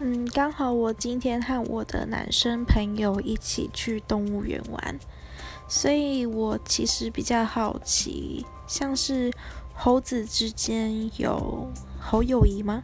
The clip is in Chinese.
嗯，刚好我今天和我的男生朋友一起去动物园玩，所以我其实比较好奇，像是猴子之间有猴友谊吗？